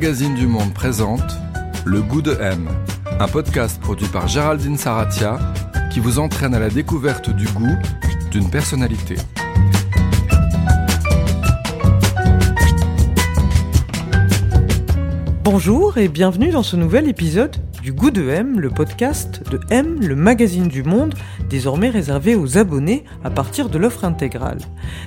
Magazine du Monde présente Le goût de M, un podcast produit par Géraldine Saratia qui vous entraîne à la découverte du goût d'une personnalité. Bonjour et bienvenue dans ce nouvel épisode du Goût de M, le podcast de M, le magazine du monde, désormais réservé aux abonnés à partir de l'offre intégrale.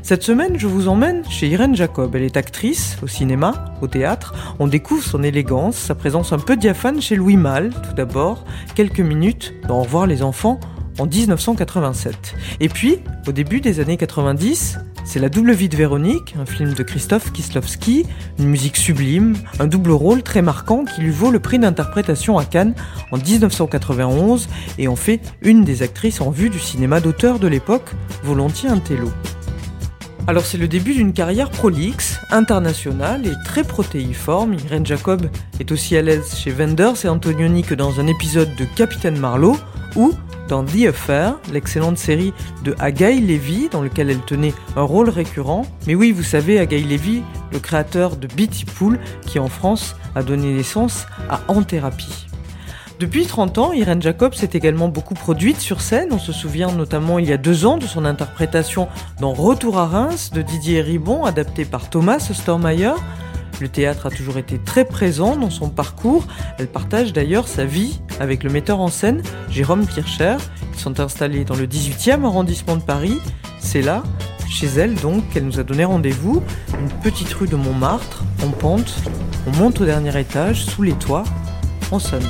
Cette semaine, je vous emmène chez Irène Jacob. Elle est actrice au cinéma, au théâtre. On découvre son élégance, sa présence un peu diaphane chez Louis Malle, tout d'abord, quelques minutes dans Au revoir les enfants en 1987. Et puis, au début des années 90, c'est La double vie de Véronique, un film de Christophe Kislowski, une musique sublime, un double rôle très marquant qui lui vaut le prix d'interprétation à Cannes en 1991 et en fait une des actrices en vue du cinéma d'auteur de l'époque, volontiers un télo. Alors c'est le début d'une carrière prolixe, internationale et très protéiforme. Irene Jacob est aussi à l'aise chez Wenders et Antonioni que dans un épisode de Capitaine Marlowe, ou dans The Affair, l'excellente série de Agaï Levy, dans lequel elle tenait un rôle récurrent. Mais oui, vous savez, Agaï Levy, le créateur de Beatty Pool, qui en France a donné naissance à En Thérapie. Depuis 30 ans, Irene Jacob s'est également beaucoup produite sur scène. On se souvient notamment il y a deux ans de son interprétation dans Retour à Reims de Didier Ribon, adapté par Thomas Stormayer. Le théâtre a toujours été très présent dans son parcours. Elle partage d'ailleurs sa vie avec le metteur en scène Jérôme Kircher. Ils sont installés dans le 18e arrondissement de Paris. C'est là, chez elle donc, qu'elle nous a donné rendez-vous. Une petite rue de Montmartre, en pente. On monte au dernier étage, sous les toits. On sonne.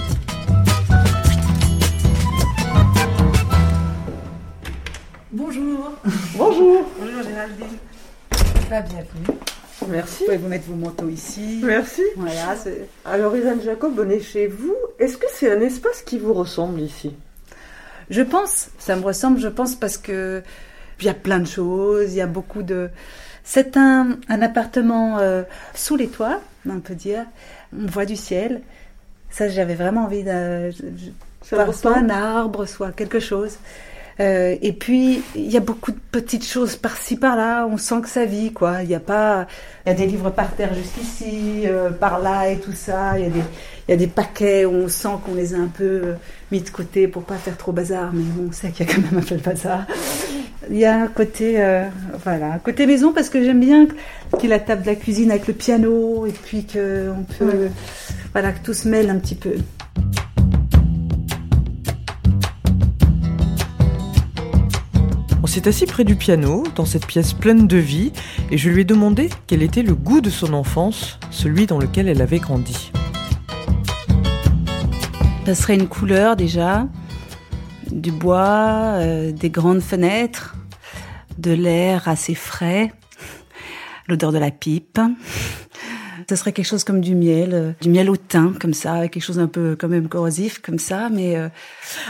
Bonjour. Bonjour. Bonjour Géraldine. Bah, bienvenue. Merci. Vous pouvez vous mettre vos manteaux ici. Merci. Voilà. Alors Irène Jacob, on est chez vous. Est-ce que c'est un espace qui vous ressemble ici? Je pense, ça me ressemble, je pense, parce que il y a plein de choses, il y a beaucoup de. C'est un, un appartement euh, sous les toits, on peut dire. On voit du ciel. Ça, j'avais vraiment envie de. soit un arbre, soit quelque chose. Euh, et puis, il y a beaucoup de petites choses par-ci, par-là. On sent que ça vit, quoi. Il y a pas. Il y a des livres par terre jusqu'ici, euh, par-là et tout ça. Il y a des, il y a des paquets où on sent qu'on les a un peu euh, mis de côté pour pas faire trop bazar. Mais bon, on sait qu'il y a quand même un peu de bazar. Il y a un côté, euh, voilà, un côté maison parce que j'aime bien qu'il y ait la table de la cuisine avec le piano et puis que on peut, voilà, que tout se mêle un petit peu. S'est assis près du piano, dans cette pièce pleine de vie, et je lui ai demandé quel était le goût de son enfance, celui dans lequel elle avait grandi. Ça serait une couleur déjà, du bois, euh, des grandes fenêtres, de l'air assez frais, l'odeur de la pipe. Ça serait quelque chose comme du miel, euh, du miel au thym, comme ça, quelque chose un peu quand même corrosif, comme ça, mais euh,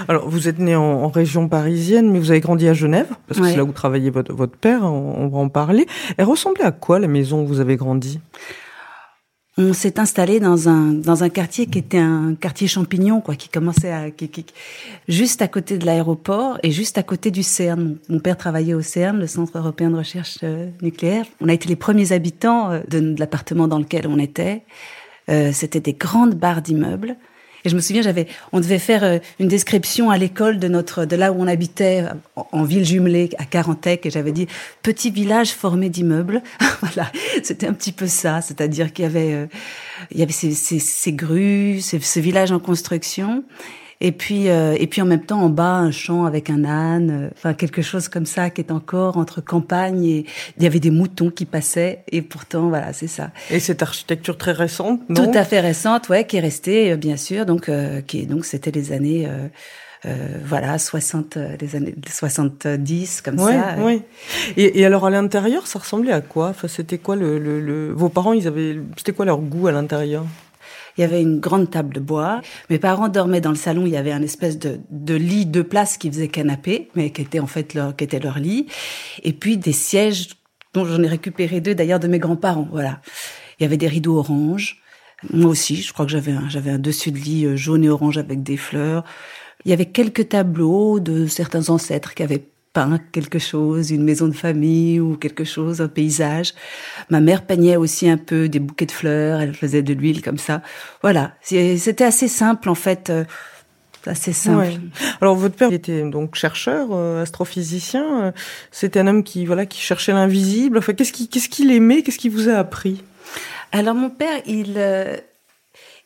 Alors, vous êtes né en, en région parisienne, mais vous avez grandi à Genève, parce que Ouais. c'est là où travaillait votre, votre père, on, on va en parler. Elle ressemblait à quoi, la maison où vous avez grandi? On s'est installé dans un dans un quartier qui était un quartier champignon quoi qui commençait à qui, qui- juste à côté de l'aéroport et juste à côté du CERN. Mon père travaillait au CERN le centre européen de recherche euh, nucléaire. On a été les premiers habitants euh, de, l'appartement dans lequel on était. Euh, c'était des grandes barres d'immeubles et je me souviens j'avais on devait faire euh, une description à l'école de notre de là où on habitait en, ville jumelée à Carantec et j'avais dit petit village formé d'immeubles. Voilà. C'était un petit peu ça. C'est-à-dire qu'il y avait euh, il y avait ces, ces, ces grues ce village en construction et puis euh, et puis en même temps en bas un champ avec un âne euh, enfin quelque chose comme ça qui est encore entre campagne et il y avait des moutons qui passaient et pourtant voilà c'est ça Et cette architecture très récente, non? Tout à fait récente, ouais, qui est restée, euh, bien sûr. Donc, euh, qui est donc c'était les années, euh, euh, voilà, 60, euh, les années 70 comme Ouais, ça. ouais. Et, et alors à l'intérieur, ça ressemblait à quoi? Enfin, c'était quoi le, le, le- vos parents Ils avaient, c'était quoi leur goût à l'intérieur? Il y avait une grande table de bois. Mes parents dormaient dans le salon. Il y avait un espèce de, de lit de place qui faisait canapé, mais qui était en fait leur, qui était leur lit. Et puis des sièges dont j'en ai récupéré deux d'ailleurs de mes grands-parents. Voilà. Il y avait des rideaux orange. Moi aussi, je crois que j'avais un, j'avais un dessus de lit euh, jaune et orange avec des fleurs. Il y avait quelques tableaux de certains ancêtres qui avaient peint quelque chose, une maison de famille ou quelque chose, un paysage. Ma mère peignait aussi un peu des bouquets de fleurs, elle faisait de l'huile comme ça. Voilà, c'était assez simple en fait. Euh, assez simple. Alors votre père était donc chercheur, euh, astrophysicien. Euh, c'était un homme qui voilà qui cherchait l'invisible. Enfin, qu'est-ce qu'il qu'est-ce qu'il aimait Qu'est-ce qu'il vous a appris? Alors mon père, il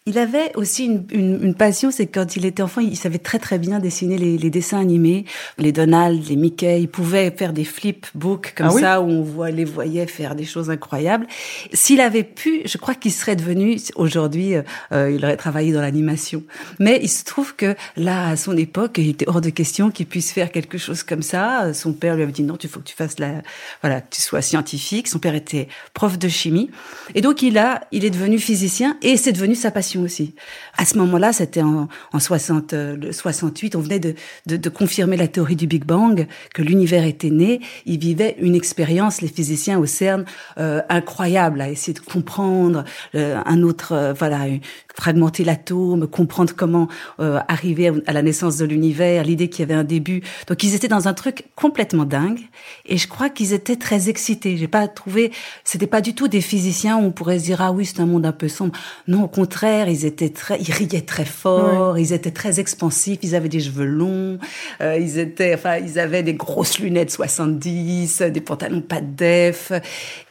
il avait aussi une, une, une passion, c'est quand il était enfant, il savait très très bien dessiner les, les, dessins animés, les Donald, les Mickey. Il pouvait faire des flip books comme ah ça où on voit, les voyait faire des choses incroyables. S'il avait pu, je crois qu'il serait devenu aujourd'hui, euh, euh, il aurait travaillé dans l'animation. Mais il se trouve que là, à son époque, il était hors de question qu'il puisse faire quelque chose comme ça. Son père lui avait dit non, tu faut que tu fasses la, voilà, que tu sois scientifique. Son père était prof de chimie et donc il a, il est devenu physicien et c'est devenu sa passion aussi. À ce moment-là, c'était en, en 60, 68, euh, on venait de, confirmer la théorie du Big Bang, que l'univers était né. Ils vivaient une expérience, les physiciens au CERN, euh, incroyable, à essayer de comprendre euh, un autre, voilà, fragmenter l'atome, comprendre comment arriver à la naissance de l'univers, l'idée qu'il y avait un début. Donc ils étaient dans un truc complètement dingue, et je crois qu'ils étaient très excités. J'ai pas trouvé, c'était pas du tout des physiciens où on pourrait se dire ah oui c'est un monde un peu sombre. Non, au contraire ils étaient très, ils riaient très fort, ils étaient très expansifs, ils avaient des cheveux longs, euh, ils étaient, enfin, ils avaient des grosses lunettes 70, des pantalons pas de def,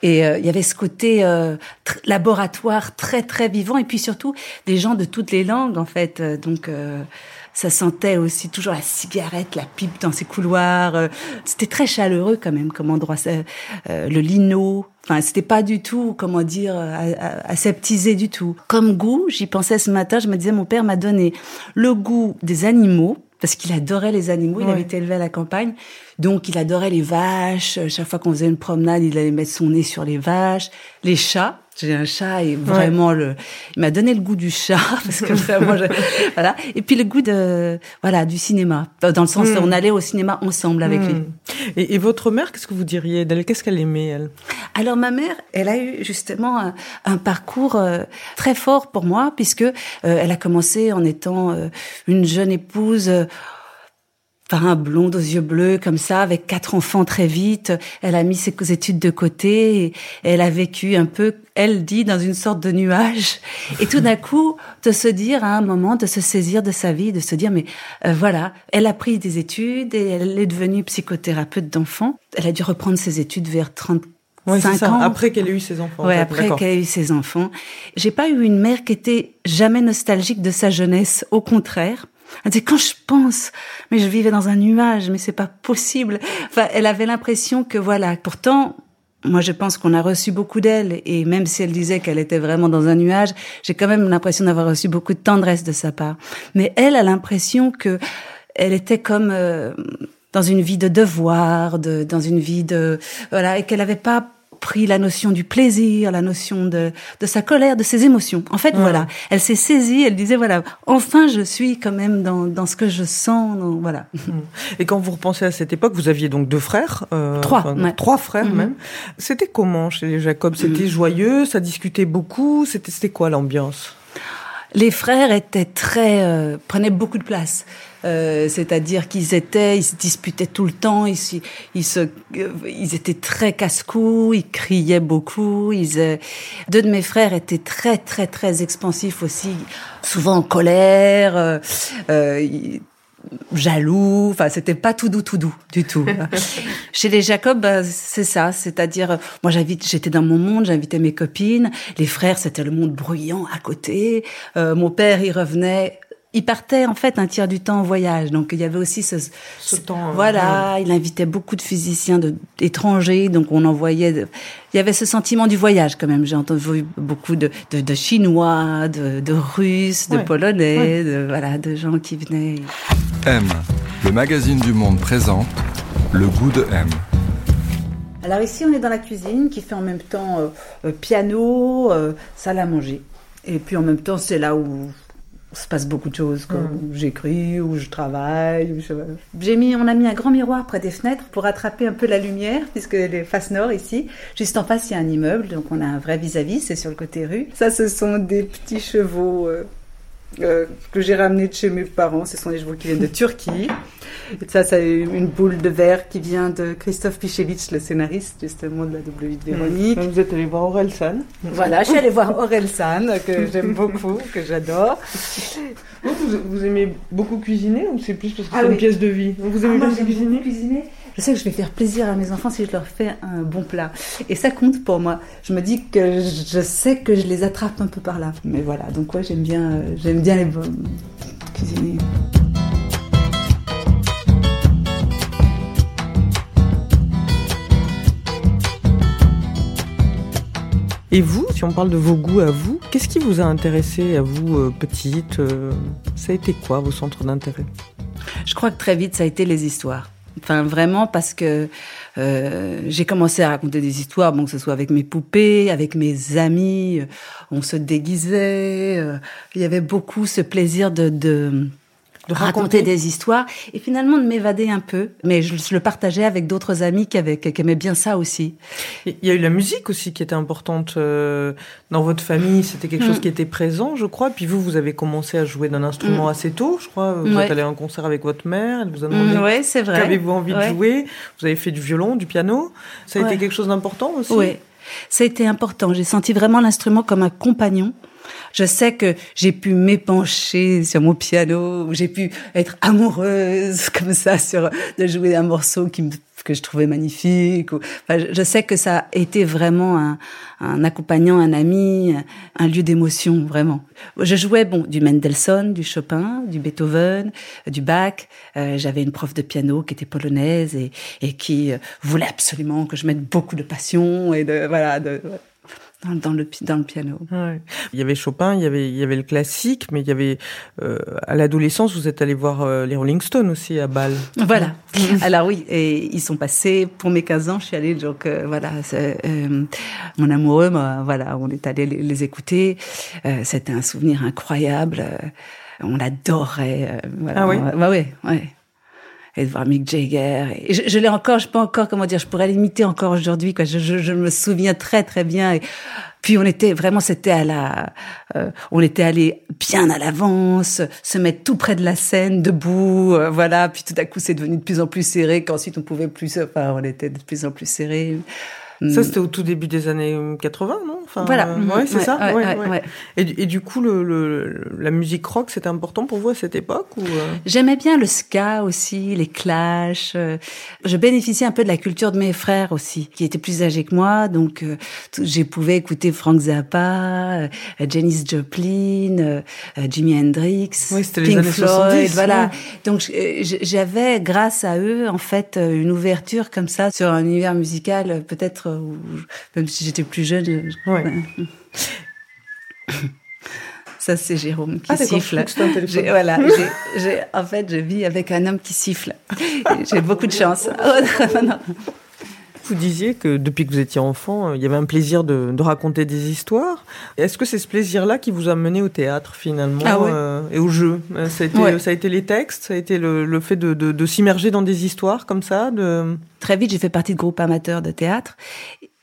et euh, il y avait ce côté euh, laboratoire très très vivant, et puis surtout des gens de toutes les langues en fait, donc ça sentait aussi toujours la cigarette, la pipe dans ces couloirs. C'était très chaleureux quand même comme endroit. le lino, Enfin, c'était pas du tout, comment dire, aseptisé du tout. Comme goût, j'y pensais ce matin, je me disais, mon père m'a donné le goût des animaux, parce qu'il adorait les animaux, il avait été élevé à la campagne, donc il adorait les vaches, chaque fois qu'on faisait une promenade, il allait mettre son nez sur les vaches, les chats, j'ai un chat et vraiment le, il m'a donné le goût du chat parce que je, voilà. Et puis le goût de, voilà, du cinéma. Dans le sens, mm. on allait au cinéma ensemble avec lui. Mm. Et, et, votre mère, qu'est-ce que vous diriez d'elle? Qu'est-ce qu'elle aimait elle? Alors ma mère, elle a eu justement un, un parcours euh, très fort pour moi puisque euh, elle a commencé en étant euh, une jeune épouse un blonde aux yeux bleus comme ça, avec quatre enfants très vite. Elle a mis ses études de côté et elle a vécu un peu, elle dit, dans une sorte de nuage. Et tout d'un coup, de se dire à un moment, de se saisir de sa vie, de se dire, mais euh, voilà, elle a pris des études et elle est devenue psychothérapeute d'enfants. Elle a dû reprendre ses études vers 30 ans. Après qu'elle ait eu ses enfants. Ouais, après qu'elle ait eu ses enfants. J'ai pas eu une mère qui était jamais nostalgique de sa jeunesse. Au contraire. Elle dit quand je pense, mais je vivais dans un nuage, mais c'est pas possible. Enfin, elle avait l'impression que voilà. Pourtant, moi, je pense qu'on a reçu beaucoup d'elle, et même si elle disait qu'elle était vraiment dans un nuage, j'ai quand même l'impression d'avoir reçu beaucoup de tendresse de sa part. Mais elle a l'impression que elle était comme euh, dans une vie de devoir, de, dans une vie de voilà, et qu'elle n'avait pas pris la notion du plaisir, la notion de, de sa colère, de ses émotions. En fait, voilà, elle s'est saisie, elle disait, voilà, enfin je suis quand même dans, dans ce que je sens, voilà. Mm. Et quand vous repensez à cette époque, vous aviez donc deux frères euh, Trois. Trois frères mm-hmm. même. C'était comment chez les Jacob C'était mm. joyeux, ça discutait beaucoup, c'était quoi l'ambiance? Les frères étaient très... Euh, prenaient beaucoup de place. Euh, c'est-à-dire qu'ils étaient, ils se disputaient tout le temps, ils, ils, se, ils étaient très casse-cou, ils criaient beaucoup. Ils, euh, deux de mes frères étaient très très très expansifs aussi, souvent en colère. Euh, euh jaloux, enfin c'était pas tout doux tout doux du tout. Chez les Jacob, bah, c'est ça, c'est-à-dire moi j'invite, j'étais dans mon monde, j'invitais mes copines, les frères c'était le monde bruyant à côté, euh, mon père il revenait il partait en fait un tiers du temps en voyage, donc il y avait aussi ce, ce temps. Voilà, il invitait beaucoup de physiciens de, étrangers, donc on envoyait. il y avait ce sentiment du voyage quand même. J'ai entendu beaucoup de, de, de Chinois, de, de Russes, de Polonais, de voilà, de gens qui venaient. M, le magazine du Monde présente le goût de M. Alors ici, on est dans la cuisine qui fait en même temps euh, euh, piano, euh, salle à manger. Et puis en même temps, c'est là où se passe beaucoup de choses, comme mm. j'écris ou je travaille. J'ai mis, on a mis un grand miroir près des fenêtres pour attraper un peu la lumière, puisque les faces nord ici, juste en face il y a un immeuble, donc on a un vrai vis-à-vis, c'est sur le côté rue. Ça, ce sont des petits chevaux. Euh, euh, que j'ai ramené de chez mes parents. Ce sont des chevaux qui viennent de Turquie. Et ça, c'est une boule de verre qui vient de Christophe Pichevich, le scénariste justement de la W de Véronique. Vous êtes allé voir Aurel San. Voilà, je suis allée voir Aurel San, que j'aime beaucoup, que j'adore. Vous, vous, aimez beaucoup cuisiner ou c'est plus parce que Ah c'est oui. une pièce de vie Vous aimez Ah, moi, cuisiner. Je sais que je vais faire plaisir à mes enfants si je leur fais un bon plat. Et ça compte pour moi. Je me dis que je sais que je les attrape un peu par là. Mais voilà, donc ouais, j'aime bien, euh, j'aime bien les cuisiner. Et vous, si on parle de vos goûts à vous, qu'est-ce qui vous a intéressé à vous, euh, petite euh, Ça a été quoi vos centres d'intérêt? Je crois que très vite, ça a été les histoires. Enfin, vraiment, parce que euh, j'ai commencé à raconter des histoires, bon, que ce soit avec mes poupées, avec mes amis, on se déguisait. il y avait beaucoup ce plaisir de, De raconter des histoires et finalement de m'évader un peu. Mais je, je le partageais avec d'autres amis qui, avaient, qui aimaient bien ça aussi. Il y a eu la musique aussi qui était importante euh, dans votre famille. C'était quelque chose Mm. qui était présent, je crois. Puis vous, vous avez commencé à jouer d'un instrument Mm. assez tôt, je crois. Vous Ouais. êtes allé à un concert avec votre mère. Elle vous a demandé ouais, c'est vrai. qu'avez-vous envie Ouais. de jouer? Vous avez fait du violon, du piano. Ça a été quelque chose d'important aussi? Oui, ça a été important. J'ai senti vraiment l'instrument comme un compagnon. Je sais que j'ai pu m'épancher sur mon piano, j'ai pu être amoureuse comme ça sur de jouer un morceau qui me, que je trouvais magnifique. ou- Enfin, je, sais que ça a été vraiment un, un accompagnant, un ami, un lieu d'émotion vraiment. Je jouais bon du Mendelssohn, du Chopin, du Beethoven, du Bach. Euh, J'avais une prof de piano qui était polonaise et, et qui euh, voulait absolument que je mette beaucoup de passion et de voilà de dans, le dans le piano. Ouais. Il y avait Chopin, il y avait, il y avait le classique, mais il y avait euh, à l'adolescence, vous êtes allé voir euh, les Rolling Stones aussi à Bâle. Voilà. Alors oui, et ils sont passés pour mes 15 ans. Je suis allée donc euh, voilà, euh, mon amoureux, moi, voilà, on est allé les, les écouter. Euh, C'était un souvenir incroyable. Euh, on adorait. euh, voilà. Ah oui Ouais, ouais, ouais. Et de voir Mick Jagger. Je l'ai encore, je peux encore, comment dire, je pourrais l'imiter encore aujourd'hui. Quoi. Je, je, je me souviens très très bien. Et puis on était vraiment, c'était à la, euh, on était allé bien à l'avance, se mettre tout près de la scène, debout, euh, voilà. Puis tout à coup, c'est devenu de plus en plus serré. Qu'ensuite, on pouvait plus, enfin, on était de plus en plus serré. Ça, c'était au tout début des années 80, non? Enfin, Voilà. euh, ouais, c'est Ouais, ça? ouais. Et, du- et du coup, le, le- la musique rock, c'était important pour vous à cette époque ou euh? J'aimais bien le ska aussi, les clashs. euh, Je bénéficiais un peu de la culture de mes frères aussi, qui étaient plus âgés que moi. Donc, euh, j'ai pouvais écouter Frank Zappa, euh, Janis Joplin, euh, euh, Jimi Hendrix, c'était les Pink années Floyd. 70, voilà. Donc, euh, j'avais, grâce à eux, en fait, euh, une ouverture comme ça sur un univers musical, euh, peut-être, euh, je- même si j'étais plus jeune. je- Ouais. Ça, c'est Jérôme qui Ah, siffle. que Voilà, j'ai- en fait, je vis avec un homme qui siffle. J'ai beaucoup de chance. Oh, non. Vous disiez que depuis que vous étiez enfant, euh, il y avait un plaisir de, de raconter des histoires. Est-ce que c'est ce plaisir-là qui vous a mené au théâtre finalement Ah ouais. euh, et au jeu? Euh, ça a, été, Ouais. ça a été les textes, ça a été le, le fait de, de, de s'immerger dans des histoires comme ça de... Très vite, j'ai fait partie de groupes amateurs de théâtre.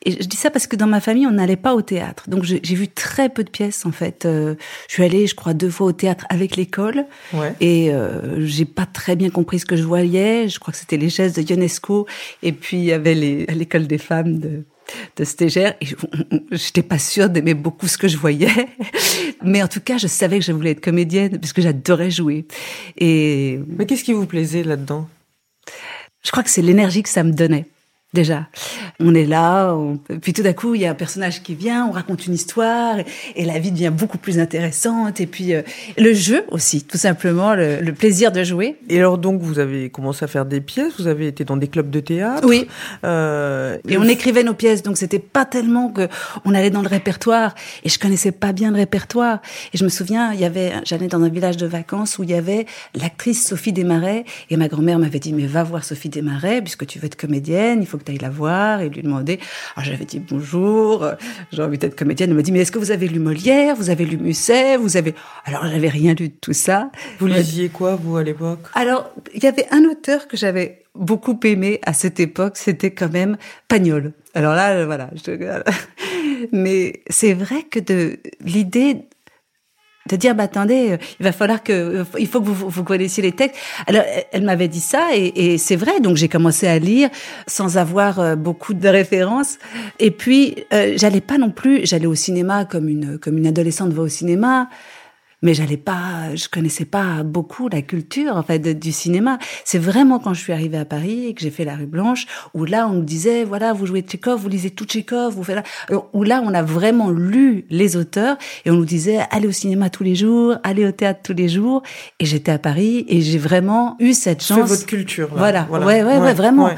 Et je dis ça parce que dans ma famille, on n'allait pas au théâtre. Donc, j'ai vu très peu de pièces, en fait. Euh, je suis allée, je crois, deux fois au théâtre avec l'école. Ouais. Et euh, j'ai pas très bien compris ce que je voyais. Je crois que c'était les gestes de Ionesco. Et puis, il y avait les- l'école des femmes de, de Stégère. Et j'étais pas sûre d'aimer beaucoup ce que je voyais. Mais en tout cas, je savais que je voulais être comédienne parce que j'adorais jouer. Et Mais qu'est-ce qui vous plaisait là-dedans? Je crois que c'est l'énergie que ça me donnait. Déjà, on est là, on- puis tout d'un coup, il y a un personnage qui vient, on raconte une histoire, et, et la vie devient beaucoup plus intéressante. Et puis euh, le jeu aussi, tout simplement, le, le plaisir de jouer. Et alors donc vous avez commencé à faire des pièces, vous avez été dans des clubs de théâtre. Oui. Euh, Et on écrivait nos pièces, donc c'était pas tellement que on allait dans le répertoire. Et je connaissais pas bien le répertoire. Et je me souviens, il y avait, j'allais dans un village de vacances où il y avait l'actrice Sophie Desmarais. Et ma grand-mère m'avait dit, mais va voir Sophie Desmarais, puisque tu veux être comédienne, il faut que tu ailles la voir et lui demander. Alors j'avais dit bonjour, euh, j'ai envie d'être comédienne. Elle m'a dit, mais est-ce que vous avez lu Molière, vous avez lu Musset, vous avez. Alors j'avais rien lu de tout ça. Vous lisiez quoi vous à l'époque? Alors, il y avait un auteur que j'avais beaucoup aimé à cette époque, c'était quand même Pagnol. Alors là, euh, voilà. je- Mais c'est vrai que de l'idée te dire bah attendez, il va falloir que il faut que vous, vous connaissiez les textes. Alors elle m'avait dit ça et, et c'est vrai. Donc j'ai commencé à lire sans avoir beaucoup de références. Et puis j'allais pas non plus, j'allais au cinéma comme une comme une adolescente va au cinéma mais j'allais pas, je connaissais pas beaucoup la culture en fait du cinéma. C'est vraiment quand je suis arrivée à Paris et que j'ai fait la rue Blanche où là on me disait voilà vous jouez Tchekhov, vous lisez tout Tchekhov, vous faites là, où là on a vraiment lu les auteurs et on nous disait allez au cinéma tous les jours, allez au théâtre tous les jours. Et j'étais à Paris et j'ai vraiment eu cette chance. C'est votre culture. Là. Voilà, voilà. Ouais, ouais, ouais, vraiment,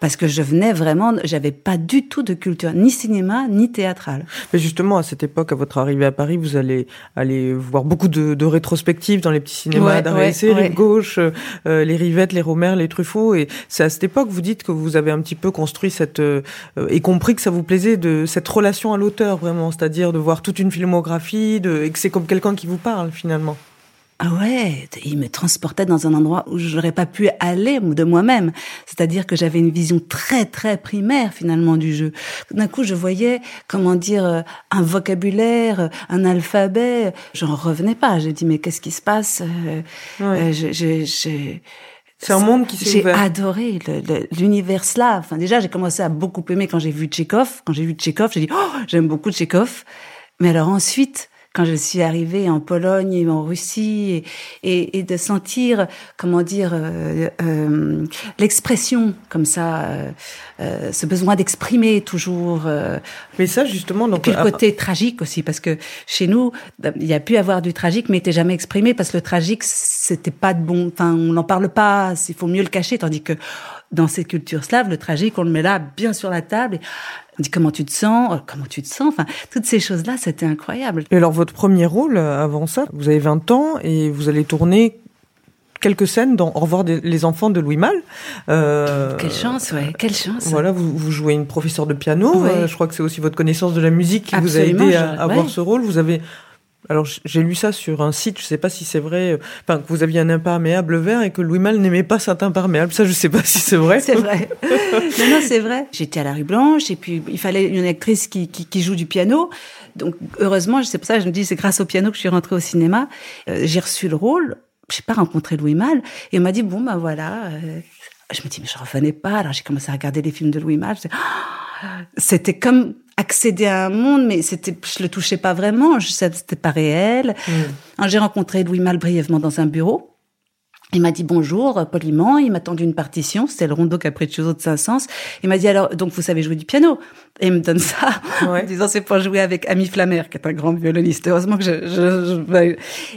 parce que je venais vraiment, j'avais pas du tout de culture ni cinéma ni théâtrale. Mais justement à cette époque, à votre arrivée à Paris, vous allez aller voir beaucoup de, de rétrospectives dans les petits cinémas ouais, d'arrêt ouais, gauche, euh, les Rivettes, les Romers, les Truffaut. Et c'est à cette époque, vous dites que vous avez un petit peu construit cette euh, et compris que ça vous plaisait de cette relation à l'auteur vraiment, c'est-à-dire de voir toute une filmographie, de, et que c'est comme quelqu'un qui vous parle finalement. Ah ouais, il me transportait dans un endroit où je n'aurais pas pu aller de moi-même. C'est-à-dire que j'avais une vision très très primaire finalement du jeu. D'un coup, je voyais, comment dire, euh, un vocabulaire, un alphabet. J'en revenais pas. J'ai dit mais qu'est-ce qui se passe euh, ouais. euh, c'est un monde qui s'est ouvert. J'ai adoré l'univers slave. Enfin, déjà, j'ai commencé à beaucoup aimer quand j'ai vu Tchekhov. Quand j'ai vu Tchekhov, j'ai dit, oh, j'aime beaucoup Tchekhov. Mais alors ensuite, quand je suis arrivée en Pologne et en Russie et, et, et de sentir comment dire euh, euh, l'expression comme ça euh, euh ce besoin d'exprimer toujours euh, mais ça justement donc et puis le côté tragique aussi parce que chez nous il y a pu avoir du tragique mais il n'était jamais exprimé parce que le tragique c'était pas de bon enfin on n'en parle pas il faut mieux le cacher tandis que dans ces cultures slaves, le tragique, on le met là, bien sur la table. Et on dit comment tu te sens, oh, comment tu te sens? Enfin, toutes ces choses-là, c'était incroyable. Et alors, votre premier rôle, euh, avant ça, vous avez 20 ans et vous allez tourner quelques scènes dans Au revoir les enfants de Louis Malle. Euh, quelle chance, ouais, quelle chance. Voilà, vous, vous jouez une professeure de piano. Ouais. Euh, je crois que c'est aussi votre connaissance de la musique qui Absolument, vous a aidé à, à avoir ce rôle. Vous avez alors j'ai lu ça sur un site, je sais pas si c'est vrai, enfin que vous aviez un imperméable vert et que Louis Malle n'aimait pas cet imperméable. Ça, je sais pas si c'est vrai. c'est vrai. non, non, c'est vrai. J'étais à la rue Blanche et puis il fallait une actrice qui, qui, qui joue du piano. Donc heureusement, c'est pour ça que je me dis c'est grâce au piano que je suis rentrée au cinéma. Euh, j'ai reçu le rôle. J'ai pas rencontré Louis Malle et on m'a dit bon ben voilà. Euh, je me dis mais je revenais pas. Alors j'ai commencé à regarder les films de Louis Malle. C'était comme accéder à un monde, mais c'était, je le touchais pas vraiment, je c'était pas réel. Mm. J'ai rencontré Louis Mal brièvement dans un bureau. Il m'a dit bonjour poliment, il m'a tendu une partition, c'était le rondo capriccioso de Saint-Saëns. Il m'a dit alors donc vous savez jouer du piano? Et il me donne ça ouais. en disant c'est pour jouer avec Ami Flammer qui est un grand violoniste. Heureusement que je, je, je...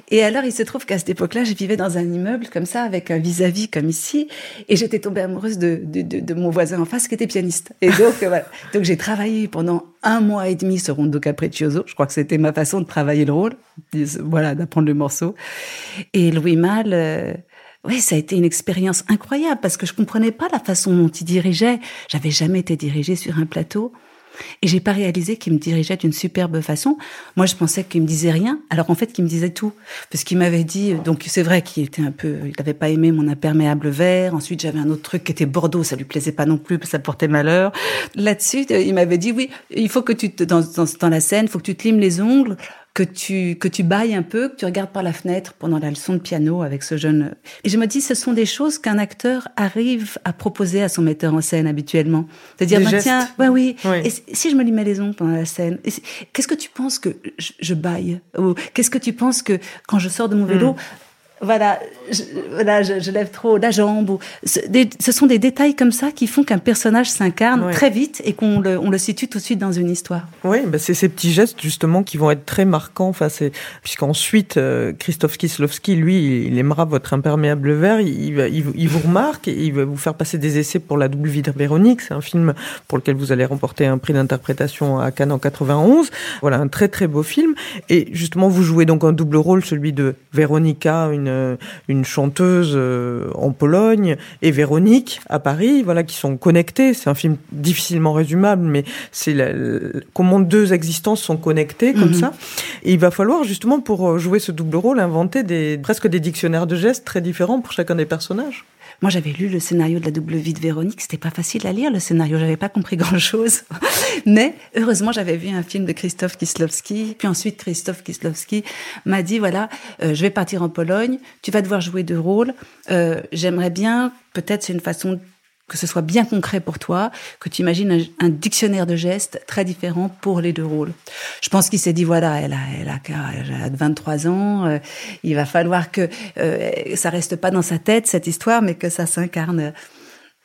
Et alors il se trouve qu'à cette époque-là, je vivais dans un immeuble comme ça avec un vis-à-vis -vis comme ici et j'étais tombée amoureuse de, de, de, de, mon voisin en face qui était pianiste. Et donc voilà. Donc j'ai travaillé pendant un mois et demi ce rondo capriccioso. Je crois que c'était ma façon de travailler le rôle, voilà, d'apprendre le morceau. Et Louis Mal euh, oui, ça a été une expérience incroyable parce que je comprenais pas la façon dont il dirigeait. J'avais jamais été dirigée sur un plateau. Et j'ai pas réalisé qu'il me dirigeait d'une superbe façon. Moi, je pensais qu'il me disait rien, alors en fait, qu'il me disait tout. Parce qu'il m'avait dit, donc c'est vrai qu'il était un peu, il n'avait pas aimé mon imperméable vert. Ensuite, j'avais un autre truc qui était Bordeaux, ça lui plaisait pas non plus, ça portait malheur. Là-dessus, il m'avait dit, oui, il faut que tu te, dans, dans, dans la scène, il faut que tu te limes les ongles que tu que tu bailles un peu, que tu regardes par la fenêtre pendant la leçon de piano avec ce jeune. Et je me dis, ce sont des choses qu'un acteur arrive à proposer à son metteur en scène habituellement. C'est-à-dire, bah, tiens, ouais, oui. oui. Et si je me limais les ongles pendant la scène, qu'est-ce que tu penses que je, je baille? Ou qu'est-ce que tu penses que quand je sors de mon vélo, mm voilà, je, voilà, je, je, lève trop la jambe. Ou, ce, des, ce, sont des détails comme ça qui font qu'un personnage s'incarne ouais. très vite et qu'on le, on le situe tout de suite dans une histoire. Oui, bah c'est ces petits gestes justement qui vont être très marquants. Enfin, puisqu'ensuite euh, Christophe Kislowski, lui, il aimera votre imperméable vert. Il, il, il, vous remarque et il va vous faire passer des essais pour la double vie de Véronique. C'est un film pour lequel vous allez remporter un prix d'interprétation à Cannes en 91. Voilà, un très très beau film. Et justement, vous jouez donc un double rôle, celui de Véronica, une une, une chanteuse euh, en Pologne et Véronique à Paris, voilà, qui sont connectés. C'est un film difficilement résumable, mais c'est comment deux existences sont connectées comme mm -hmm. ça. Et il va falloir justement pour jouer ce double rôle inventer des presque des dictionnaires de gestes très différents pour chacun des personnages. Moi j'avais lu le scénario de la double vie de Véronique, c'était pas facile à lire le scénario, j'avais pas compris grand chose, mais heureusement j'avais vu un film de Christophe Kislowski, puis ensuite Christophe Kislowski m'a dit voilà, euh, je vais partir en Pologne, tu vas devoir jouer deux rôles, euh, j'aimerais bien, peut-être c'est une façon que ce soit bien concret pour toi, que tu imagines un, dictionnaire de gestes très différent pour les deux rôles. Je pense qu'il s'est dit voilà, elle a, elle a, elle a 23 ans, euh, il va falloir que euh, ça reste pas dans sa tête cette histoire, mais que ça s'incarne.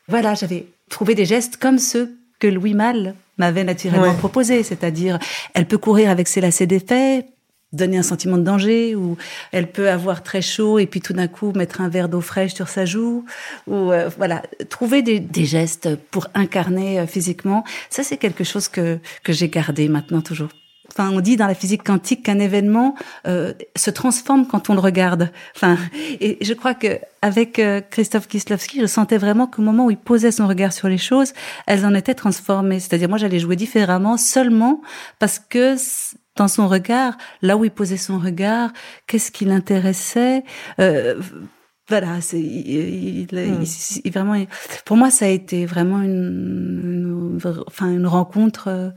Voilà, j'avais trouvé des gestes comme ceux que Louis Malle m'avait naturellement proposé, c'est-à-dire elle peut courir avec ses lacets défaits, donner un sentiment de danger ou elle peut avoir très chaud et puis tout d'un coup mettre un verre d'eau fraîche sur sa joue ou euh, voilà trouver des, des, gestes pour incarner euh, physiquement ça c'est quelque chose que que j'ai gardé maintenant toujours Enfin, on dit dans la physique quantique qu'un événement euh, se transforme quand on le regarde. Enfin, et je crois que avec Christophe Kislowski, je sentais vraiment qu'au moment où il posait son regard sur les choses, elles en étaient transformées. C'est-à-dire, moi, j'allais jouer différemment seulement parce que dans son regard, là où il posait son regard, qu'est-ce qui l'intéressait. Euh, voilà, c'est il, hmm. vraiment. Pour moi, ça a été vraiment une, enfin une rencontre euh,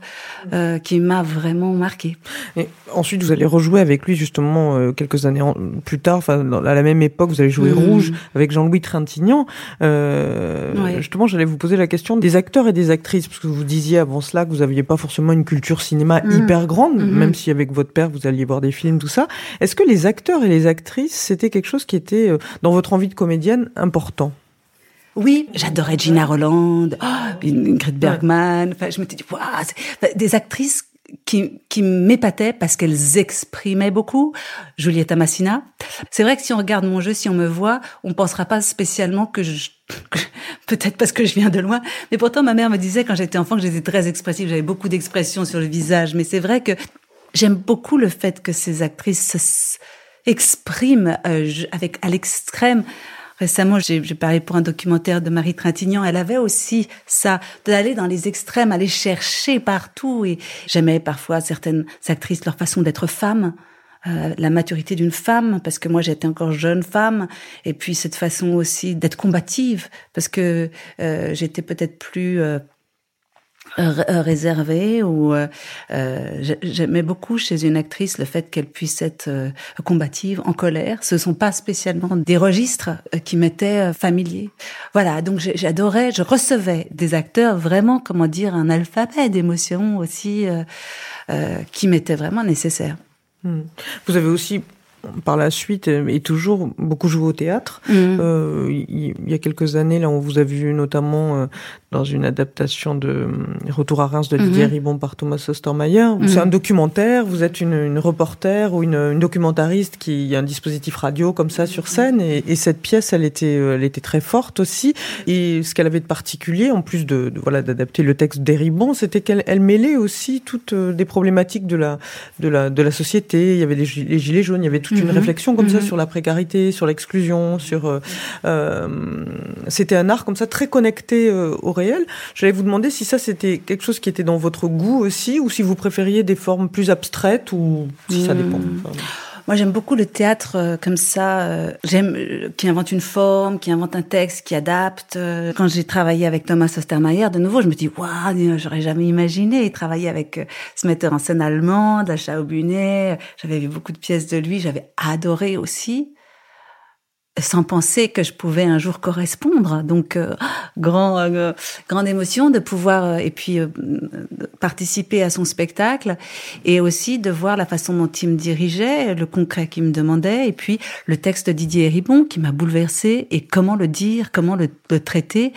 euh, qui m'a vraiment marqué. Et ensuite, vous allez rejouer avec lui justement euh, quelques années plus tard, enfin à la même époque, vous allez jouer hmm. Rouge avec Jean-Louis Trintignant. Justement, j'allais vous poser la question des acteurs et des actrices, parce que vous disiez avant cela que vous aviez pas forcément une culture cinéma hmm. hyper grande, même si avec votre père vous alliez voir des films, tout ça. Est-ce que les acteurs et les actrices, c'était quelque chose qui était dans votre envie de comédienne important oui, j'adorais Gina Roland, oh, Ingrid Bergman. Enfin, je m'étais dit, des actrices qui, qui m'épataient parce qu'elles exprimaient beaucoup. Julieta Massina. C'est vrai que si on regarde mon jeu, si on me voit, on pensera pas spécialement que je, peut-être parce que je viens de loin, mais pourtant ma mère me disait quand j'étais enfant que j'étais très expressive, j'avais beaucoup d'expressions sur le visage. Mais c'est vrai que j'aime beaucoup le fait que ces actrices exprime euh, avec à l'extrême. Récemment, j'ai parlé pour un documentaire de Marie Trintignant. Elle avait aussi ça, d'aller dans les extrêmes, aller chercher partout. Et j'aimais parfois certaines actrices, leur façon d'être femme. Euh, la maturité d'une femme, parce que moi j'étais encore jeune femme, et puis cette façon aussi d'être combative, parce que euh, j'étais peut-être plus euh, réservée ou euh, euh, j'aimais beaucoup chez une actrice le fait qu'elle puisse être combative, en colère. Ce sont pas spécialement des registres qui m'étaient familiers. Voilà, donc j'adorais, je recevais des acteurs vraiment, comment dire, un alphabet d'émotions aussi qui m'était vraiment nécessaire. Hmm. Vous avez aussi par la suite et toujours beaucoup joué au théâtre. Hmm. Euh, il y, a quelques années, là, on vous a vu notamment dans une adaptation de euh, Retour à Reims de Didier mhm. Ribon par Thomas Ostermayer. C'est un mhm. documentaire, vous êtes une, une reporter ou une, une, documentariste qui a un dispositif radio comme ça sur scène et, et, cette pièce, elle était, euh, elle était très forte aussi. Et ce qu'elle avait de particulier, en plus de, voilà d'adapter le texte d'Eribon, c'était qu'elle elle mêlait aussi toutes euh, des problématiques de la, de la, de la société. Il y avait les, gilets jaunes, il y avait une mhm. réflexion comme ça sur la précarité, sur l'exclusion, sur. Euh, c'était un art comme ça très connecté au réel J'allais vous demander si ça c'était quelque chose qui était dans votre goût aussi, ou si vous préfériez des formes plus abstraites, ou si ça dépend. Hmm. Moi, j'aime beaucoup le théâtre euh, comme ça. Euh, j'aime euh, qui invente une forme, qui invente un texte, qui adapte. Quand j'ai travaillé avec Thomas Ostermayer, de nouveau, je me dis waouh, j'aurais jamais imaginé travailler avec ce metteur en scène allemand, Dasha Obunet. J'avais vu beaucoup de pièces de lui, j'avais adoré aussi sans penser que je pouvais un jour correspondre. Donc, euh, grand, euh, grande émotion de pouvoir euh, et puis participer à son spectacle et aussi de voir la façon dont il me dirigeait, le concret qu'il me demandait et puis le texte de Didier Ribon qui m'a bouleversé et comment le dire, comment le, le, traiter.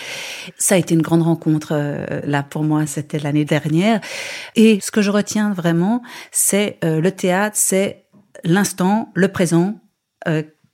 Ça a été une grande rencontre là pour moi. C'était l'année dernière et ce que je retiens vraiment, c'est le théâtre, c'est l'instant, le présent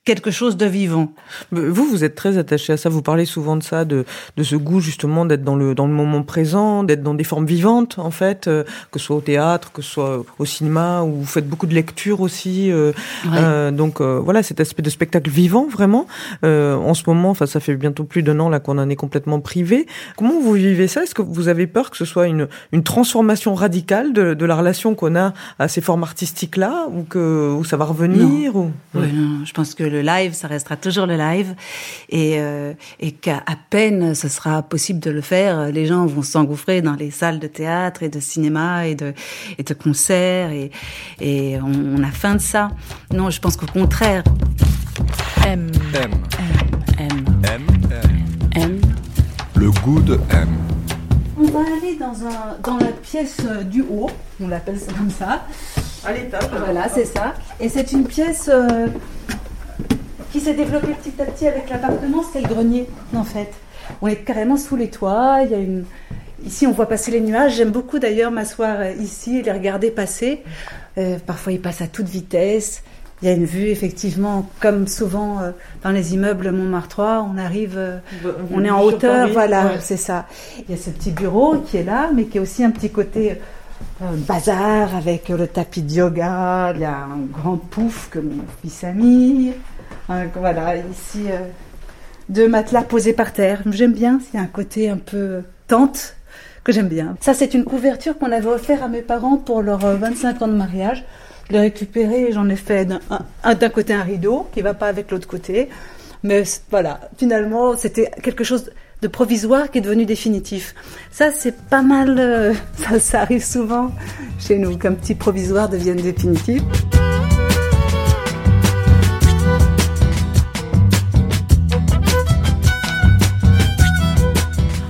quelque chose de vivant. Vous, vous êtes très attaché à ça. Vous parlez souvent de ça, de, de ce goût justement d'être dans le dans le moment présent, d'être dans des formes vivantes en fait, euh, que ce soit au théâtre, que ce soit au cinéma, où vous faites beaucoup de lectures aussi. Euh, euh, donc voilà, cet aspect de spectacle vivant vraiment. en ce moment, enfin ça fait bientôt plus d'un an là qu'on en est complètement privé. Comment vous vivez ça? Est-ce que vous avez peur que ce soit une une transformation radicale de, de la relation qu'on a à ces formes artistiques là, ou que ça va revenir ou... Oui, non, je pense que le live, ça restera toujours le live, et, euh, et qu'à peine ce sera possible de le faire, les gens vont s'engouffrer dans les salles de théâtre et de cinéma et de, et de concerts, et, et on, on a faim de ça. Non, je pense qu'au contraire. M. M. M. M. M. M. Le goût de M. On va aller dans, un, dans la pièce euh, du haut, on l'appelle ça comme ça. À l'étage. Voilà, c'est ça. Et c'est une pièce euh, qui s'est développée petit à petit avec l'appartement, c'est le grenier en fait. On est carrément sous les toits, il y a une... Ici, on voit passer les nuages. J'aime beaucoup d'ailleurs m'asseoir euh, ici et les regarder passer. Euh, parfois, ils passent à toute vitesse. Il y a une vue, effectivement, comme souvent euh, dans les immeubles Montmartrois, on arrive, euh, on est en hauteur, voilà, ouais. c'est ça. Il y a ce petit bureau qui est là, mais qui est aussi un petit côté bazar avec le tapis de yoga. Il y a un grand pouf que mon fils a mis. Un- voilà, ici, euh, deux matelas posés par terre. J'aime bien, a un côté un peu tente que j'aime bien. Ça, c'est une couverture qu'on avait offert à mes parents pour leurs euh, 25 ans de mariage. Je l'ai récupéré et j'en ai fait d'un un- un- d'un côté un rideau qui va pas avec l'autre côté. Mais voilà, finalement, c'était quelque chose de provisoire qui est devenu définitif. Ça, c'est pas mal. euh, ça, ça arrive souvent chez nous, qu'un petit provisoire devienne définitif.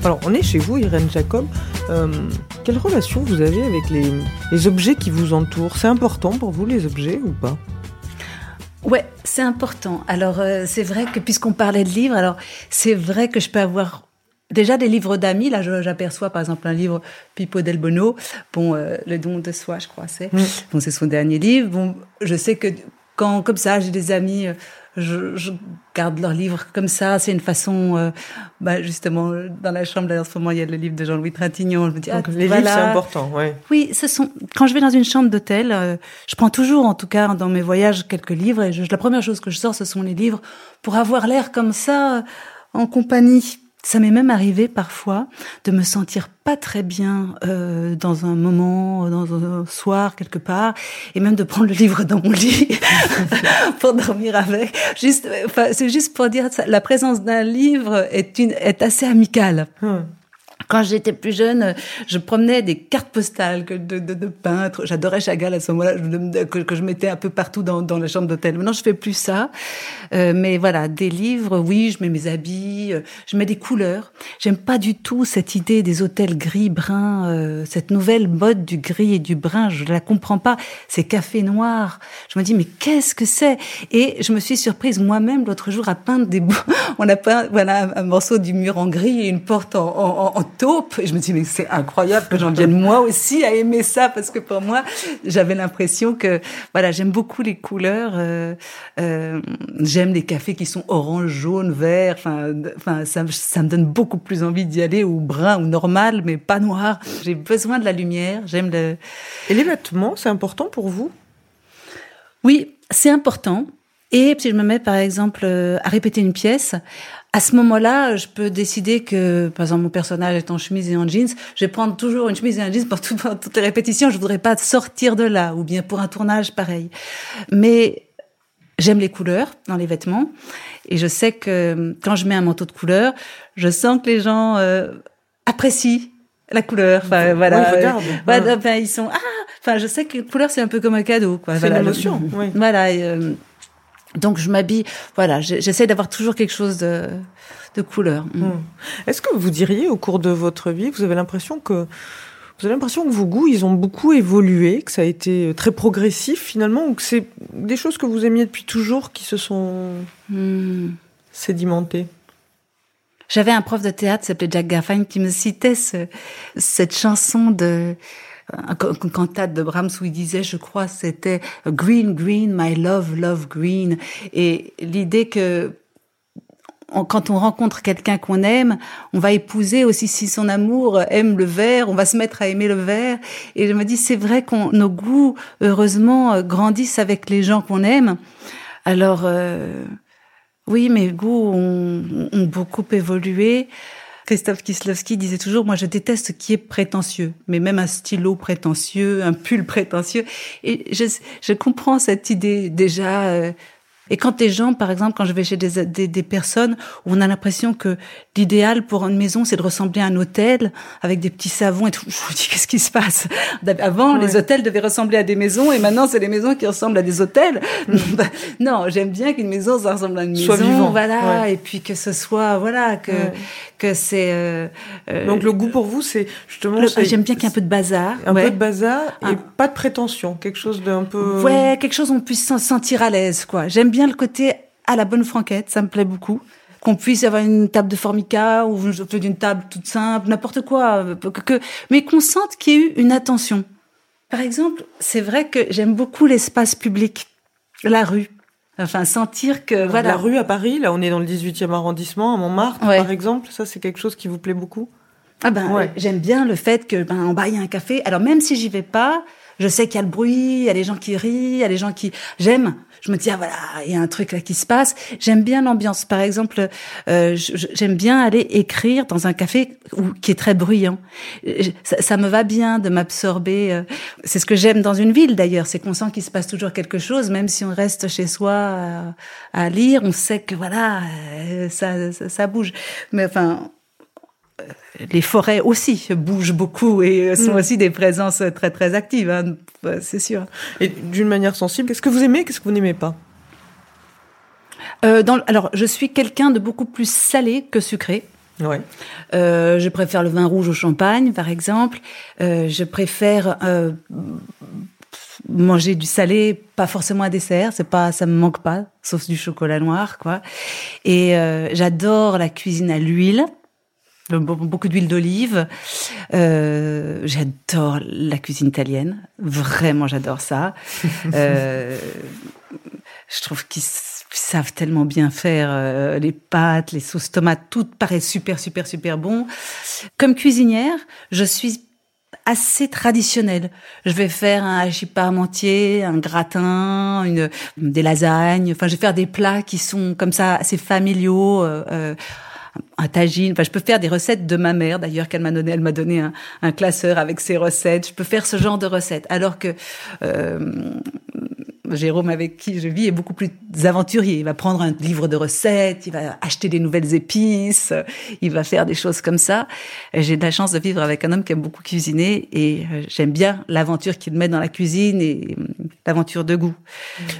Alors, on est chez vous, Irène Jacob. Euh, quelle relation vous avez avec les, les objets qui vous entourent? C'est important pour vous, les objets, ou pas? Ouais, c'est important. Alors, euh, c'est vrai que puisqu'on parlait de livres, alors c'est vrai que je peux avoir déjà des livres d'amis. Là, j'aperçois par exemple un livre Pipo del Bono. Bon, euh, Le don de soi, je crois, c'est. Mm. Bon, c'est son dernier livre. Bon, je sais que quand, comme ça, j'ai des amis, euh, je, je garde leurs livres comme ça. C'est une façon, euh, bah, justement, dans la chambre, là, en ce moment, il y a le livre de Jean-Louis Trintignant. Je me dis, Donc, ah, les voilà. livres, c'est important, ouais. Oui, ce sont. Quand je vais dans une chambre d'hôtel, euh, je prends toujours, en tout cas, dans mes voyages, quelques livres. Et je- la première chose que je sors, ce sont les livres pour avoir l'air comme ça, en compagnie. Ça m'est même arrivé parfois de me sentir pas très bien euh, dans un moment, dans un soir quelque part, et même de prendre le livre dans mon lit pour dormir avec. Juste, enfin, c'est juste pour dire ça. La présence d'un livre est une est assez amicale. Hum. Quand j'étais plus jeune, je promenais des cartes postales de, de, peintres. J'adorais Chagall à ce moment-là, que, je mettais un peu partout dans, dans la chambre d'hôtel. Maintenant, je fais plus ça. Euh, mais voilà, des livres, oui, je mets mes habits, euh, je mets des couleurs. J'aime pas du tout cette idée des hôtels gris, bruns, euh, cette nouvelle mode du gris et du brun. Je la comprends pas. Ces cafés noirs. Je me dis, mais qu'est-ce que c'est? Et je me suis surprise moi-même l'autre jour à peindre des. On a peint, voilà, un, morceau du mur en gris et une porte en, en- en taupe. Et je me dis, mais c'est incroyable que j'en vienne moi aussi à aimer ça parce que pour moi, j'avais l'impression que, voilà, j'aime beaucoup les couleurs. euh, euh, j'aime les cafés qui sont orange, jaune, vert. Enfin, enfin, ça, me- ça me donne beaucoup plus envie d'y aller ou brun ou normal, mais pas noir. J'ai besoin de la lumière. J'aime le, Et les vêtements, c'est important pour vous? Oui, c'est important. Et si je me mets par exemple euh, à répéter une pièce, à ce moment-là, je peux décider que, par exemple, mon personnage est en chemise et en jeans, je vais prendre toujours une chemise et un jeans pour, tout- pour toutes les répétitions. Je voudrais pas sortir de là, ou bien pour un tournage pareil. Mais j'aime les couleurs dans les vêtements, et je sais que quand je mets un manteau de couleur, je sens que les gens euh, apprécient la couleur. Enfin, voilà. Oui, regarde. Euh, voilà, ils sont ah. Enfin, je sais que la couleur c'est un peu comme un cadeau. quoi. C'est Voilà, une je- émotion, oui. Voilà. et, euh, donc je m'habille. Voilà, j'essaie d'avoir toujours quelque chose de de couleur. Mm. Hum. Est-ce que vous diriez, au cours de votre vie, vous avez l'impression que vous avez l'impression que vos goûts, ils ont beaucoup évolué, que ça a été très progressif finalement, ou que c'est des choses que vous aimiez depuis toujours qui se sont Mm. sédimentées? J'avais un prof de théâtre s'appelait Jack Garfine qui me citait ce- cette chanson de un une cantate de Brahms où il disait, je crois, c'était Green, Green, my love, love green. Et l'idée que quand on rencontre quelqu'un qu'on aime, on va épouser aussi si son amour aime le vert, on va se mettre à aimer le vert. Et je me dis, c'est vrai qu'on nos goûts, heureusement, euh, grandissent avec les gens qu'on aime. Alors, euh, oui, mes goûts ont beaucoup évolué. Christophe Kislowski disait toujours, moi je déteste ce qui est prétentieux, mais même un stylo prétentieux, un pull prétentieux. Et je, je comprends cette idée déjà. euh, Et quand les gens, par exemple, quand je vais chez des, des, des personnes où on a l'impression que l'idéal pour une maison, c'est de ressembler à un hôtel avec des petits savons et tout, je me dis qu'est-ce qui se passe? Avant, les hôtels devaient ressembler à des maisons et maintenant, c'est les maisons qui ressemblent à des hôtels. non, j'aime bien qu'une maison ça ressemble à une Soit maison, vivant. voilà, Ouais. et puis que ce soit, voilà, que Ouais. que c'est. euh, euh, Donc le goût pour vous, c'est justement... j'aime bien qu'il y ait un peu de bazar, Un peu de bazar et Un- pas de prétention, quelque chose d'un peu... Ouais, quelque chose où on puisse s'en sentir à l'aise, quoi. J'aime bien le côté à la bonne franquette, ça me plaît beaucoup. Qu'on puisse avoir une table de formica ou d'une table toute simple, n'importe quoi, euh, que, mais qu'on sente qu'il y a eu une attention. Par exemple, c'est vrai que j'aime beaucoup l'espace public, la rue. Enfin, sentir que voilà. La rue à Paris, là on est dans le 18e arrondissement, à Montmartre Ouais. par exemple, ça c'est quelque chose qui vous plaît beaucoup? Ah ben, Ouais. j'aime bien le fait que ben en bas il y a un café. Alors même si j'y vais pas, je sais qu'il y a le bruit, il y a les gens qui rient, il y a les gens qui j'aime. Je me dis ah voilà, il y a un truc là qui se passe. J'aime bien l'ambiance. Par exemple, euh, j'aime bien aller écrire dans un café où, qui est très bruyant. Euh, Ça, ça me va bien de m'absorber. euh. C'est ce que j'aime dans une ville d'ailleurs, c'est qu'on sent qu'il se passe toujours quelque chose, même si on reste chez soi à, à lire, on sait que voilà, euh, ça, ça, ça bouge. Mais enfin, les forêts aussi bougent beaucoup et sont Mm. aussi des présences très très actives, hein, euh, c'est sûr. Et d'une manière sensible, qu'est-ce que vous aimez, qu'est-ce que vous n'aimez pas? Euh, dans, alors, je suis quelqu'un de beaucoup plus salé que sucré. Ouais. Euh, je préfère le vin rouge au champagne, par exemple. Euh, je préfère euh, manger du salé, pas forcément à dessert. C'est pas, ça me manque pas, sauf du chocolat noir, quoi. Et euh, j'adore la cuisine à l'huile. Beaucoup d'huile d'olive. Euh, j'adore la cuisine italienne. Vraiment, j'adore ça. Euh, je trouve qu'ils savent tellement bien faire euh, les pâtes, les sauces tomates, tout paraît super, super, super bon. Comme cuisinière, je suis assez traditionnelle. Je vais faire un hachis parmentier, un gratin, une, des lasagnes. Enfin, je vais faire des plats qui sont comme ça assez familiaux. euh, un tagine. Enfin, je peux faire des recettes de ma mère, d'ailleurs, qu'elle m'a donné. Elle m'a donné un, classeur avec ses recettes. Je peux faire ce genre de recettes. Alors que euh, Jérôme, avec qui je vis, est beaucoup plus aventurier. Il va prendre un livre de recettes, il va acheter des nouvelles épices, il va faire des choses comme ça. J'ai de la chance de vivre avec un homme qui aime beaucoup cuisiner et euh, j'aime bien l'aventure qu'il met dans la cuisine et euh, l'aventure de goût.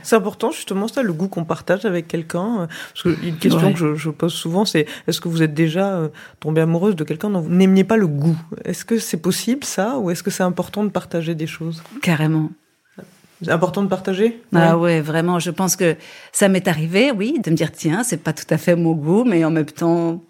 C'est important justement ça, le goût qu'on partage avec quelqu'un. euh, Parce que une question Ouais. que je, je pose souvent, c'est est-ce que vous êtes déjà euh, tombée amoureuse de quelqu'un dont vous n'aimiez pas le goût? Est-ce que c'est possible ça, ou est-ce que c'est important de partager des choses? Carrément. C'est important de partager? Ah Ouais. vraiment. Je pense que ça m'est arrivé, oui, de me dire tiens, c'est pas tout à fait mon goût, mais en même temps,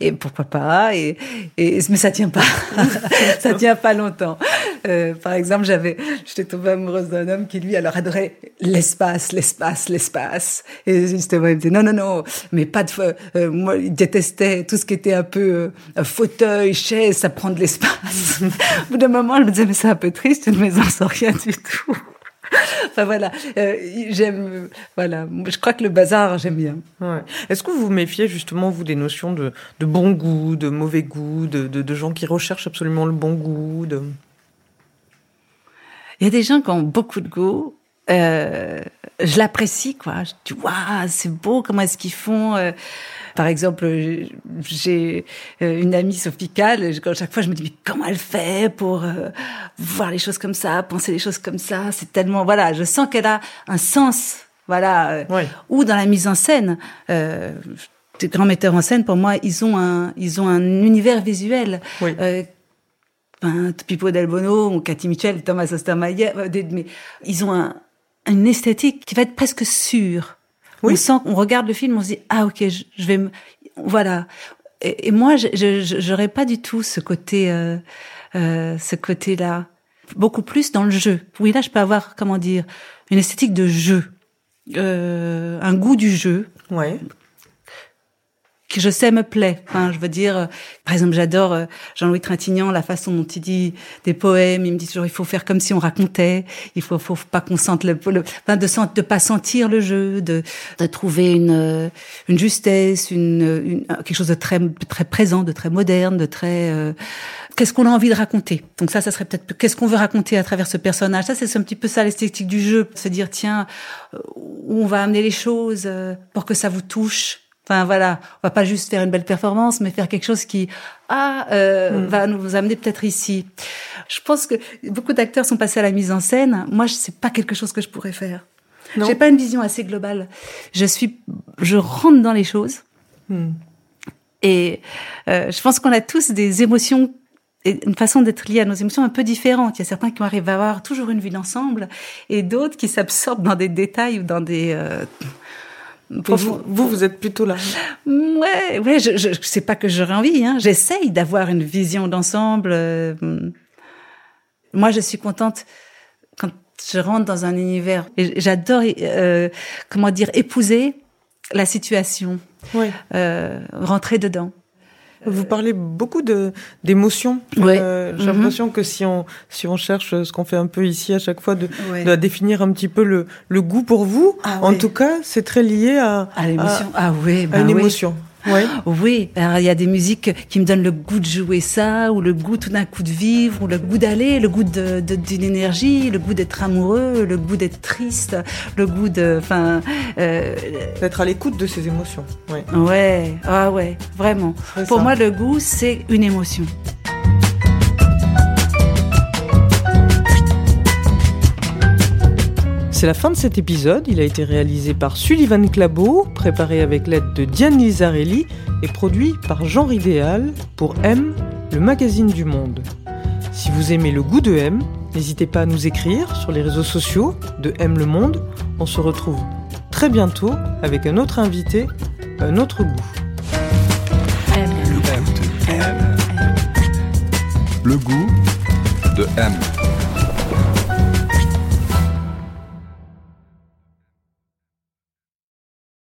et pourquoi pas Et, et mais ça tient pas, ça tient pas longtemps. Euh, par exemple, j'avais, j'étais tombée amoureuse d'un homme qui lui alors adorait l'espace, l'espace, l'espace. Et justement, il me disait non, non, non, mais pas de. fa- euh, moi, il détestait tout ce qui était un peu euh, fauteuil, chaise, ça prend de l'espace. Au bout d'un moment, je me disais mais c'est un peu triste une maison sans rien du tout. Enfin voilà, euh, j'aime, voilà, je crois que le bazar j'aime bien. Ouais. Est-ce que vous vous méfiez justement, vous, des notions de, de bon goût, de mauvais goût, de, de, de gens qui recherchent absolument le bon goût. Il y a des gens qui ont beaucoup de goût. Euh, je l'apprécie quoi. Je dis waouh, c'est beau. Comment est-ce qu'ils font euh, Par exemple, j'ai euh, une amie Sophie Calle. je- Chaque fois, je me dis mais comment elle fait pour euh, voir les choses comme ça, penser les choses comme ça? C'est tellement voilà. Je sens qu'elle a un sens. Voilà. Ouais. ou dans la mise en scène. Euh, des grands metteurs en scène, pour moi, ils ont un, ils ont un univers visuel. Oui. Euh, ben, Pippo Del Bono, ou Cathy Mitchell, Thomas Ostermayer, des- mais ils ont un, une esthétique qui va être presque sûre. Oui. On sent qu'on regarde le film, on se dit ah ok, je, je vais me, voilà. Et, et moi, je j'aurais pas du tout ce côté, euh, euh, ce côté-là. Beaucoup plus dans le jeu. Oui, là, je peux avoir comment dire une esthétique de jeu, euh, un goût du jeu. Ouais. Que je sais me plaît. Enfin, je veux dire, euh, par exemple, j'adore euh, Jean-Louis Trintignant, la façon dont il dit des poèmes. Il me dit toujours, il faut faire comme si on racontait. Il faut, faut pas qu'on sente le, enfin, de, de pas sentir le jeu, de, de trouver une, euh, une justesse, une, une, quelque chose de très, très présent, de très moderne, de très, euh, qu'est-ce qu'on a envie de raconter? Donc ça, ça serait peut-être, qu'est-ce qu'on veut raconter à travers ce personnage? Ça, c'est un petit peu ça l'esthétique du jeu. Se dire, tiens, où on va amener les choses pour que ça vous touche Enfin voilà, on va pas juste faire une belle performance, mais faire quelque chose qui ah euh, mm. va nous amener peut-être ici. Je pense que beaucoup d'acteurs sont passés à la mise en scène. Moi, je sais pas quelque chose que je pourrais faire. J'ai pas une vision assez globale. Je suis, je rentre dans les choses. Mm. Et euh, je pense qu'on a tous des émotions et une façon d'être lié à nos émotions un peu différente. Il y a certains qui arrivent à avoir toujours une vue d'ensemble et d'autres qui s'absorbent dans des détails ou dans des euh, vous, vous, êtes plutôt là. Ouais, ouais. Je, je, sais pas que j'aurais envie. Hein. J'essaye d'avoir une vision d'ensemble. Euh, moi, je suis contente quand je rentre dans un univers. J'adore, euh, comment dire, épouser la situation. Ouais. Euh, rentrer dedans. Vous parlez beaucoup de d'émotions. Euh, J'ai mhm. l'impression que si on si on cherche ce qu'on fait un peu ici à chaque fois de, de définir un petit peu le le goût pour vous, ah en tout cas, c'est très lié à à l'émotion. Ah oui, bah une émotion. Oui, il y a des musiques qui me donnent le goût de jouer ça, ou le goût tout d'un coup de vivre, ou le goût d'aller, le goût d'une de, énergie, le goût d'être amoureux, le goût d'être triste, le goût de, enfin, euh, d'être à l'écoute de ses émotions. Ouais. Ouais, ah ouais, vraiment. Pour moi, le goût, c'est une émotion. C'est la fin de cet épisode. Il a été réalisé par Sullivan Clabot, préparé avec l'aide de Diane Lizarelli et produit par Jean Ridéal pour M, le magazine du monde. Si vous aimez le goût de M, n'hésitez pas à nous écrire sur les réseaux sociaux de M le monde. On se retrouve très bientôt avec un autre invité, un autre goût. Le goût de M.